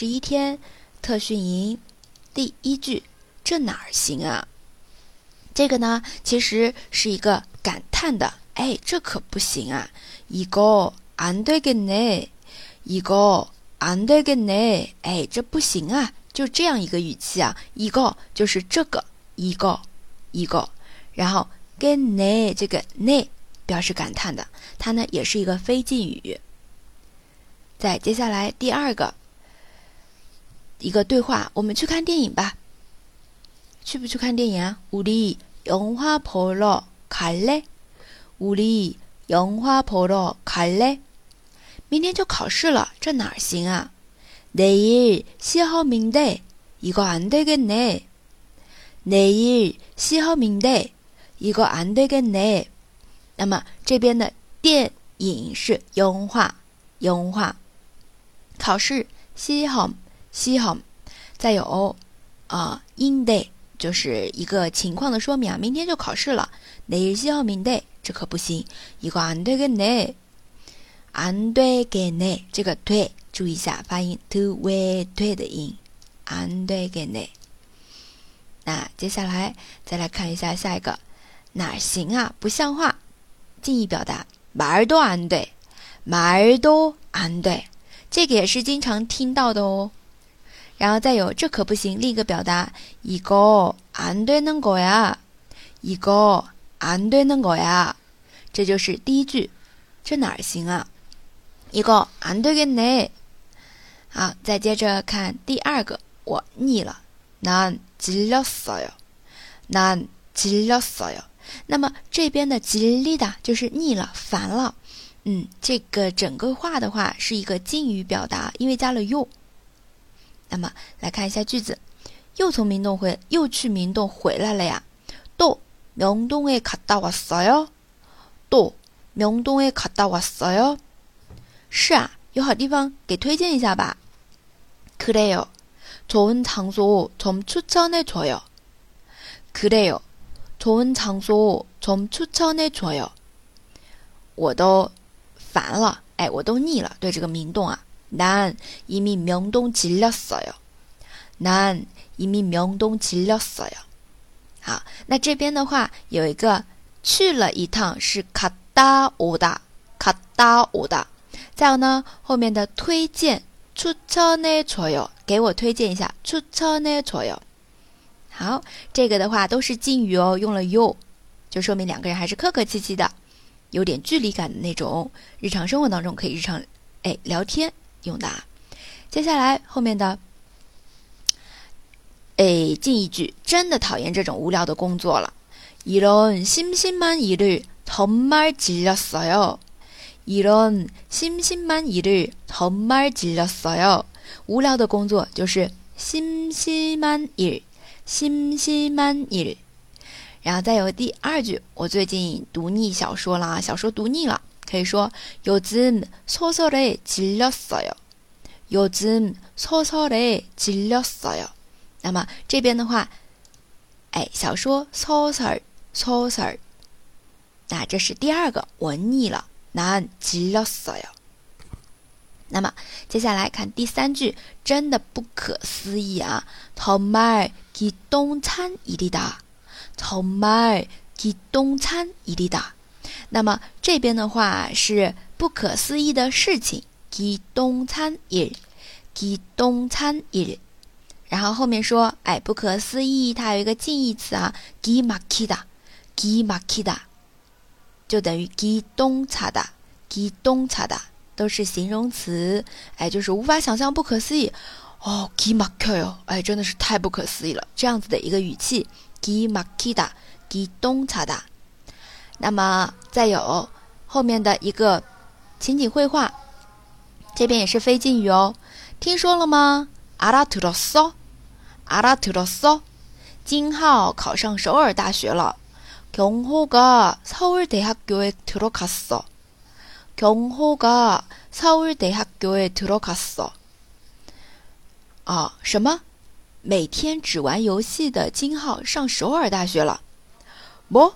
十一天特训营第一句，这哪儿行啊？这个呢，其实是一个感叹的，哎，这可不行啊！一个안되겠 네， 一个안되겠 네， 哎，这不行啊！就这样一个语气啊，一个就是这个一个一个，然后겠네这个네表示感叹的，它呢也是一个非敬语。再接下来第二个 一个对话，我们去看电影吧。去不去看电影啊？우리영화보러갈 래？ 우리영화보러갈 래？ 明天就考试了，这哪行啊？내일시험인 데， 이거안되겠 네。 내일시험인 데， 이거안되겠 네。 那么这边的电影是영화 영화考试시험 시험再有啊인 데。 就是一个情况的说明啊，明天就考试了，哪日西号明对，这可不行。一个安对跟内，安对跟内，这个对，注意一下发音，to 为对的音，安对跟内。那接下来再来看一下下一个，哪行啊？不像话，敬意表达，말도안 돼， 말도안 돼， 这个也是经常听到的哦。 然后再有，这可不行。另一个表达，一个안되는거 야， 一个안되는거 야， 这就是第一句。这哪儿行啊？一个안되겠 네。 好，再接着看第二个，我腻了。난질렸어 요， 난질렸어 요。 那么这边的질리다就是腻了、烦了。嗯，这个整个话的话是一个敬语表达，因为加了요。 那么来看一下句子，又从明洞回，又去明洞回来了呀。또명동에갔다왔어 요。 또명동에갔다왔어 요。 是啊，有好地方给推荐一下吧。그래 요， 좋은장소좀추천해줘 요。 그래 요， 좋은장소좀추천해줘 요。 我都烦了，哎，我都腻了，对这个明洞啊。 난이미명동질렸어 요。 난이미명동질렸어 요。 好，那这边的话有一个去了一趟是갔다오 다， 갔다오 다。 再有呢，后面的推荐추천해줘 요， 给我推荐一下추천해줘 요。 好，这个的话都是敬语哦，用了 you，就说明两个人还是客客气气的，有点距离感的那种。日常生活当中可以日常哎聊天。 用的，接下来后面的，哎，近一句，真的讨厌这种无聊的工作了。이런심심한일을정말질렸어 요。 이런심심한일을정말질렸어 요。 无聊的工作就是심심한 일， 심심한 일。 然后再有第二句，我最近读腻小说了，小说读腻了。 可以说요즘소설에질렸어 요。 요즘소설에질렸어 요。 那么这边的话，哎，小说소설소 설。 那这是第二个，我腻了，난질렸어 요。 那么接下来看第三句，真的不可思议啊！정말기똥찬일이 다， 정말기똥찬일이 다。 那么这边的话是不可思议的事情，기똥찬 일， 기똥찬 일。 然后后面说，哎，不可思议，它有一个近义词啊，기막히 다， 기막히 다， 就等于기똥차 다， 기똥차 다， 都是形容词，哎，就是无法想象，不可思议。哦，기막혀 요， 哎，真的是太不可思议了，这样子的一个语气，기막히 다， 기똥차 다。 那么再有后面的一个情景绘画，这边也是非敬语哦。听说了吗？알아들었 어？ 알아들었 어？ 金浩考上首尔大学了。경호가서울대학교에들어갔어 경호가서울대학교에들어갔어啊，什么？每天只玩游戏的金浩上首尔大学了？不？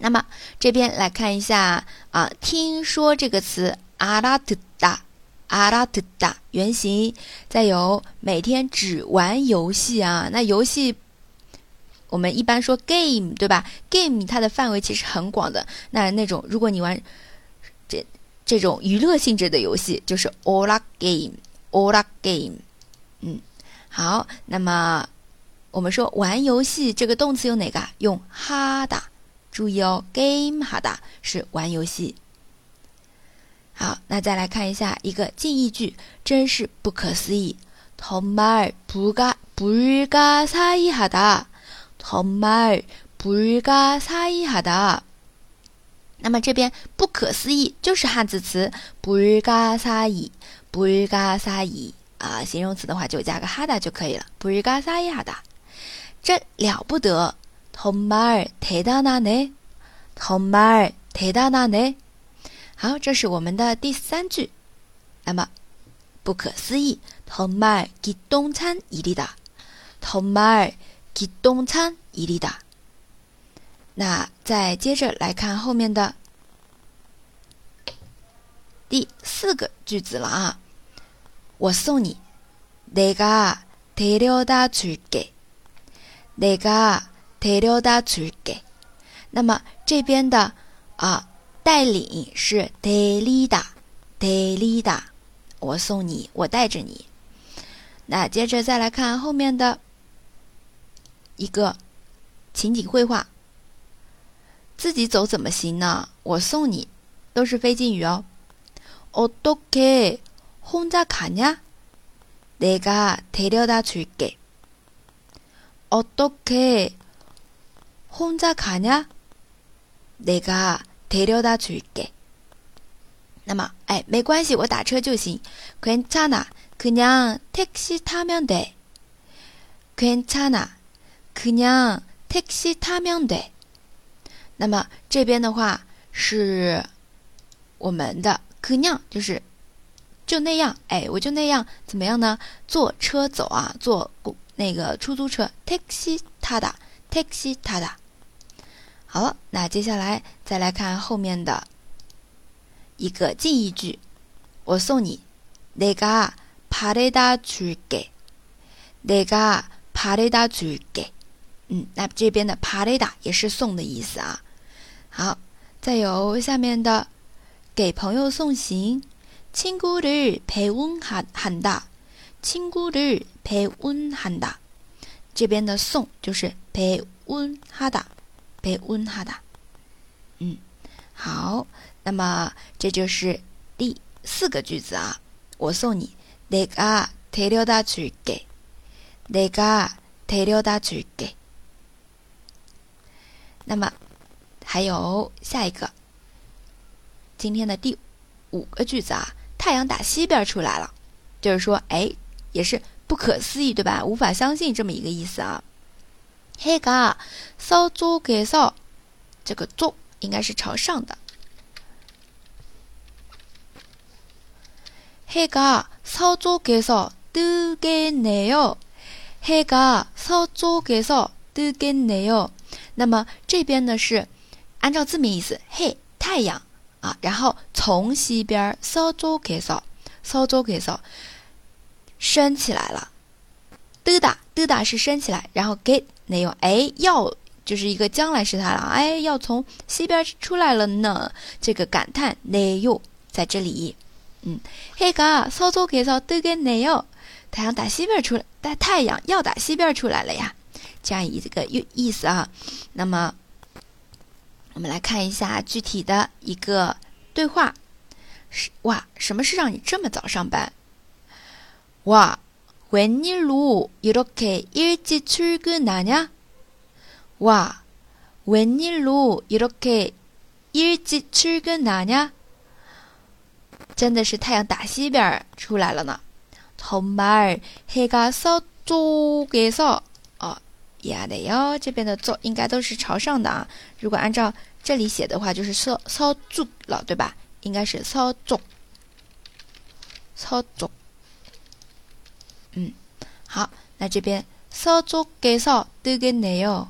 那么这边来看一下啊听说这个词，阿拉特达阿拉特达原型，再有每天只玩游戏啊，那游戏我们一般说 game 对吧，game 它的范围其实很广的，那那种如果你玩这这种娱乐性质的游戏就是 Oracle game，Oracle game 嗯，好，那么我们说玩游戏这个动词用哪个啊？用哈达。注意哦，game 哈达是玩游戏。好，那再来看一下一个近义句，真是不可思议。정말불가불가사의하 다。 정말불가사의하 다。 那么这边不可思议就是汉字词불가사 의， 불가사 의啊，形容词的话就加个哈达就可以了。불가사의하 다， 这了不得。 정말대단하 네， 정말대단하 네。 好，这是我们的第三句。那么不可思议，정말기똥찬일이 다， 정말 기똥찬일이 다。 那再接着来看后面的第四个句子了啊！我送你，내가데려다줄 게， 내가 데려다줄 게。 那么这边的啊带领是데리 다， 데리 다。 我送你，我带着你。那接着再来看后面的。一个情景绘画，自己走怎么行呢？我送你，都是非敬语哦。어떻게혼자가냐내가데려다줄게어떻게 혼자가냐내가데려다줄게那么，哎，没关系，我打车就行。괜찮아그냥택시타면돼괜찮아可냥 택시 타면 돼。 那么这边的话是我们的可냥就是就那样，哎，我就那样，怎么样呢？坐车走啊，坐那个出租车택시타 다， 택시타 다。 好了，那接下来再来看后面的一个近义句，我送你，내가바래다줄 게， 내가바래다줄 게。 嗯，那这边的帕雷达也是送的意思啊。好，再有下面的给朋友送行，친구를배운한한 다， 친구를배운한 다。 这边的送就是배운하 다， 배운하 다。 嗯，好，那么这就是第四个句子啊。我送你，내가데려다줄 게， 내가데려다줄 게。 那么，还有下一个，今天的第五个句子啊，太阳打西边出来了，就是说，哎，也是不可思议，对吧？无法相信这么一个意思啊。 해가서쪽에 서， 这个쪽应该是朝上的。해가서쪽에서뜨겠네 요。 해가서쪽에서뜨겠네 요。 那么这边呢是按照字面意思，嘿，太阳啊，然后从西边서쪽에서서쪽에서升起来了，嘚哒嘚哒是升起来，然后get 내요哎要就是一个将来时态了，哎要从西边出来了呢，这个感叹내요在这里，嗯，해가서쪽에서뜨겠네 요， 太阳打西边出来，但太阳要打西边出来了呀。这样一个意意思啊，那么我们来看一下具体的一个对话。是哇，什么事让你这么早上班？哇， 웬일로이렇게일찍출근하 냐？ 哇，웬일로이렇게일찍출근하 냐？ 真的是太阳打西边出来了呢。정말해가서 쪽에서哦，呀的哟，这边的坐应该都是朝上的啊。如果按照这里写的话，就是서서쪽了，对吧？应该是서 쪽， 서 쪽。 嗯，好，那这边서쪽에서뜨겠네 요。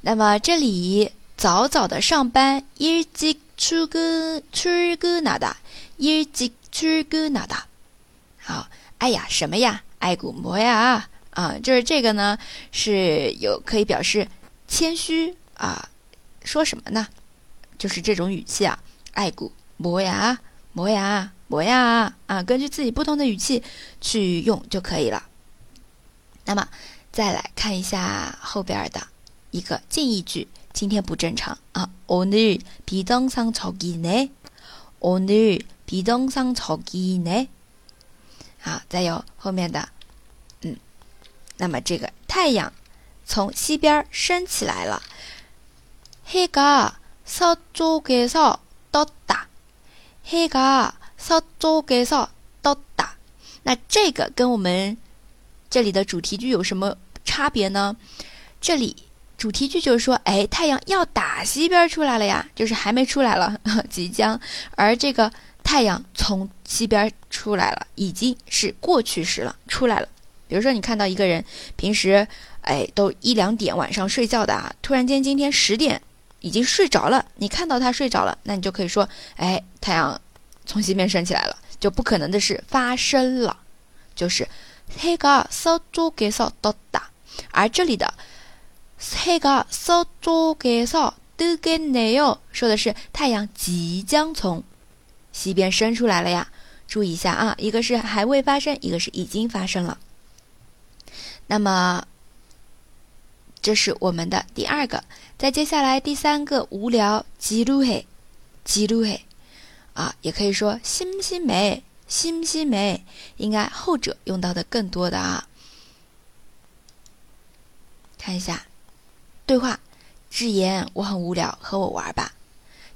那么这里早早的上班，일찍출근출근하 다， 일찍출근하 다。 好，哎呀，什么呀？爱古摩呀？啊，就是这个呢，是有可以表示谦虚啊。说什么呢？就是这种语气啊，爱古摩呀，摩呀， 摩呀啊，根据自己不同的语气去用就可以了。那么再来看一下后边的。一个近义句，今天不正常啊！오늘비정상적이 네， 오늘비정상적이 네。 好，再有后面的，嗯，那么这个太阳从西边升起来了，해가서쪽에서떴 다， 해가 서쪽에서떴 다。 那这个跟我们这里的主题句有什么差别呢？这里。主题句就是说，哎，太阳要打西边出来了呀，就是还没出来了，即将。而这个太阳从西边出来了，已经是过去时了，出来了。比如说，你看到一个人平时，哎，都一两点晚上睡觉的啊，突然间今天十点已经睡着了，你看到他睡着了，那你就可以说，哎，太阳 从西边升起来了，就不可能的事发生了，就是黑个手足给手都打，而这里的黑个手足给手都给内哟，说的是太阳即将从西边升出来了呀。注意一下啊，一个是还未发生，一个是已经发生了。那么，这是我们的第二个，再接下来第三个无聊记录嘿，记录嘿。啊，也可以说심심 해， 심심 해， 应该后者用到的更多的啊。看一下。对话，智妍，我很无聊，和我玩吧。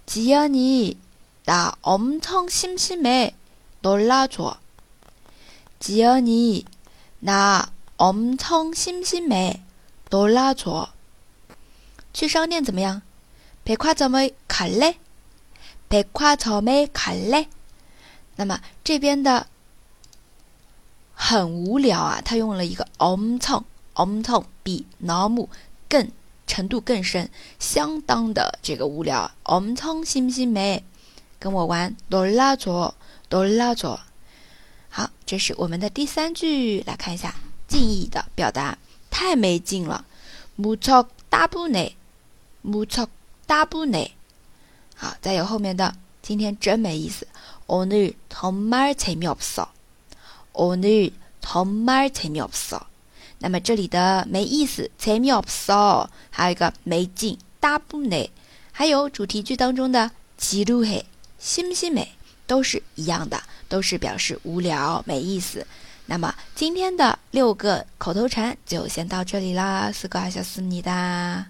吉恩尼，나엄청심심해놀라 줘。 吉恩尼，나엄청심심해놀라 줘。 去商店怎么样？백화점에갈 래？ 백화점에갈 래？ 那么这边的很无聊啊，他用了一个엄청엄청比너무更。程度更深，相当的这个无聊。我们从心不心美，跟我玩哆啦左哆啦左。好，这是我们的第三句，来看一下敬意的表达。太没劲了，木错大不内，木错大不内。 好，再有后面的，今天真没意思。오늘정말재미없 어， 오늘정말재미없어。 那么这里的没意思，재미없 어， 还有一个没劲，大不内，还有主题句当中的지루 해， 심심 해， 都是一样的，都是表示无聊、没意思。那么今天的六个口头禅就先到这里啦，四个小思你的。